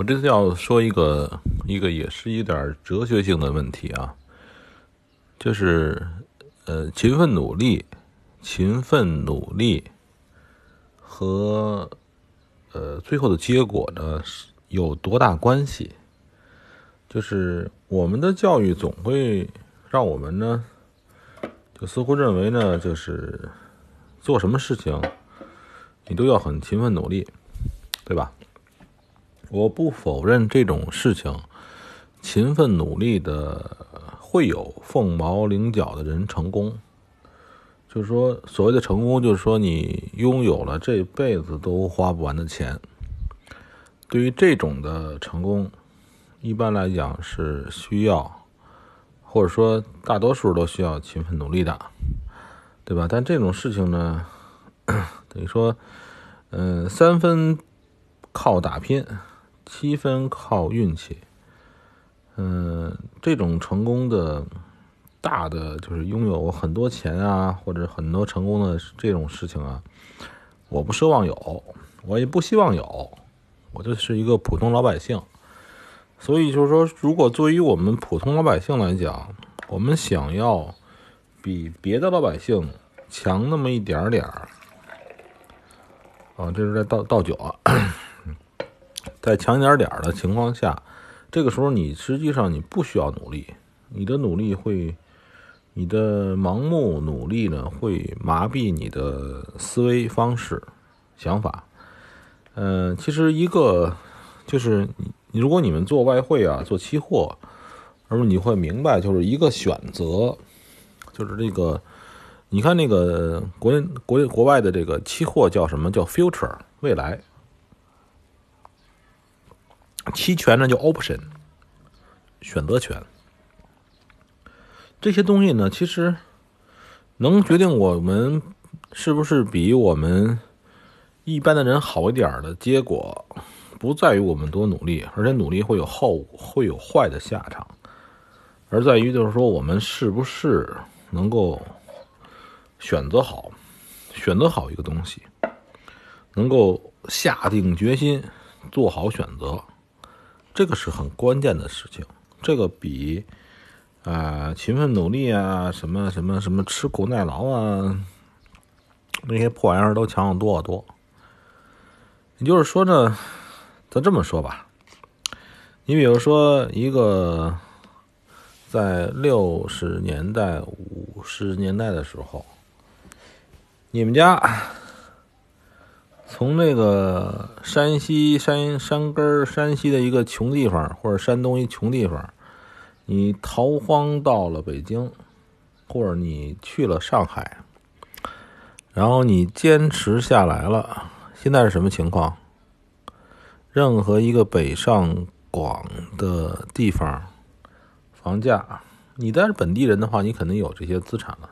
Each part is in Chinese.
我这次要说一个一个也是一点哲学性的问题啊，就是呃，勤奋努力、勤奋努力和呃最后的结果呢有多大关系？就是我们的教育总会让我们呢，就似乎认为呢，就是做什么事情你都要很勤奋努力，对吧？我不否认这种事情，勤奋努力的会有凤毛麟角的人成功。就是说，所谓的成功，就是说你拥有了这辈子都花不完的钱。对于这种的成功，一般来讲是需要，或者说大多数都需要勤奋努力的，对吧？但这种事情呢，等于说，嗯，三分靠打拼。七分靠运气，嗯，这种成功的大的就是拥有很多钱啊，或者很多成功的这种事情啊，我不奢望有，我也不希望有，我就是一个普通老百姓，所以就是说，如果作为我们普通老百姓来讲，我们想要比别的老百姓强那么一点点儿，啊，这是在倒倒酒啊。在强一点点的情况下，这个时候你实际上你不需要努力，你的努力会，你的盲目努力呢会麻痹你的思维方式、想法。嗯，其实一个就是你，如果你们做外汇啊，做期货，那么你会明白，就是一个选择，就是这个，你看那个国国国外的这个期货叫什么叫 future 未来。期权呢叫 option，选择权。这些东西呢，其实能决定我们是不是比我们一般的人好一点的结果，不在于我们多努力，而且努力会有后会有坏的下场，而在于就是说我们是不是能够选择好，选择好一个东西，能够下定决心做好选择。这个是很关键的事情，这个比啊勤奋努力啊什么什么什么吃苦耐劳啊那些破玩意儿都强多得多。也就是说呢，咱这么说吧，你比如说一个在六十年代、五十年代的时候，你们家。从那个山西山山根儿，山西的一个穷地方，或者山东一穷地方，你逃荒到了北京，或者你去了上海，然后你坚持下来了。现在是什么情况？任何一个北上广的地方，房价，你但是本地人的话，你肯定有这些资产了。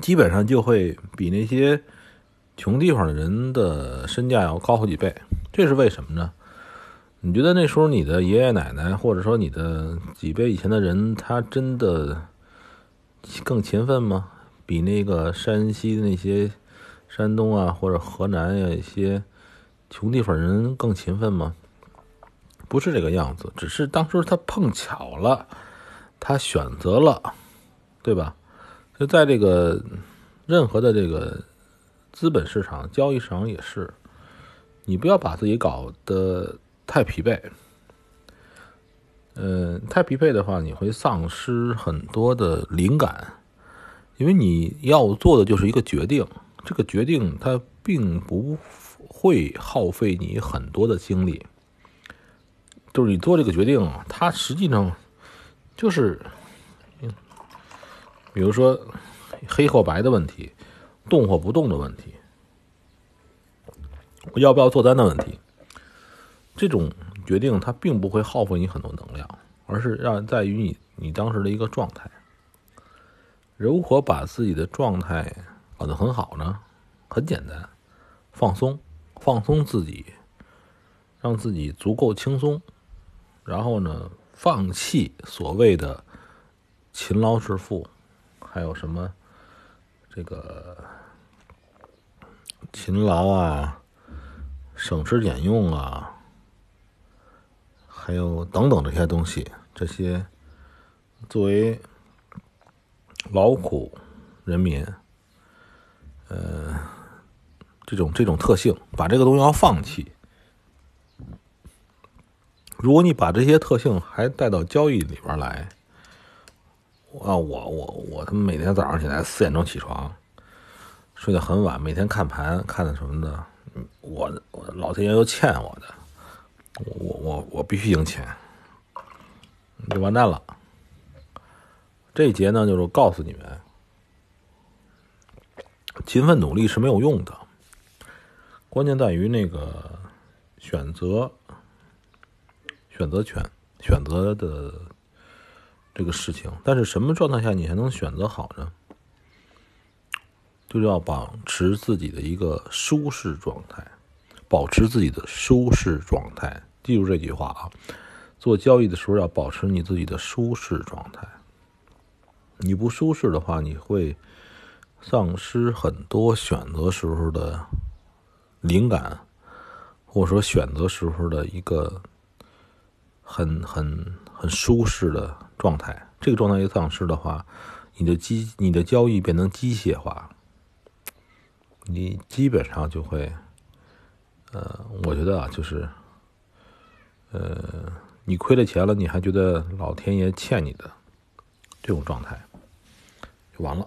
基本上就会比那些穷地方的人的身价要高好几倍，这是为什么呢？你觉得那时候你的爷爷奶奶，或者说你的几辈以前的人，他真的更勤奋吗？比那个山西的那些、山东啊或者河南呀一些穷地方人更勤奋吗？不是这个样子，只是当时他碰巧了，他选择了，对吧？就在这个任何的这个资本市场、交易市场也是，你不要把自己搞得太疲惫。嗯，太疲惫的话，你会丧失很多的灵感，因为你要做的就是一个决定，这个决定它并不会耗费你很多的精力，就是你做这个决定，它实际上就是。比如说，黑或白的问题，动或不动的问题，要不要做单的问题，这种决定它并不会耗费你很多能量，而是让在于你你当时的一个状态。如何把自己的状态搞得很好呢？很简单，放松，放松自己，让自己足够轻松，然后呢，放弃所谓的勤劳致富。还有什么？这个勤劳啊，省吃俭用啊，还有等等这些东西，这些作为劳苦人民，呃，这种这种特性，把这个东西要放弃。如果你把这些特性还带到交易里边来，啊，我我我他妈每天早上起来四点钟起床，睡得很晚，每天看盘看的什么的，我我老天爷都欠我的，我我我必须赢钱，就完蛋了。这一节呢，就是告诉你们，勤奋努力是没有用的，关键在于那个选择。选择权，选择的这个事情，但是什么状态下你还能选择好呢？就要保持自己的一个舒适状态，保持自己的舒适状态。记住这句话啊！做交易的时候要保持你自己的舒适状态。你不舒适的话，你会丧失很多选择时候的灵感，或者说选择时候的一个。很很很舒适的状态，这个状态一丧失的话，你的机你的交易变成机械化，你基本上就会，呃，我觉得啊，就是，呃，你亏了钱了，你还觉得老天爷欠你的这种状态，就完了。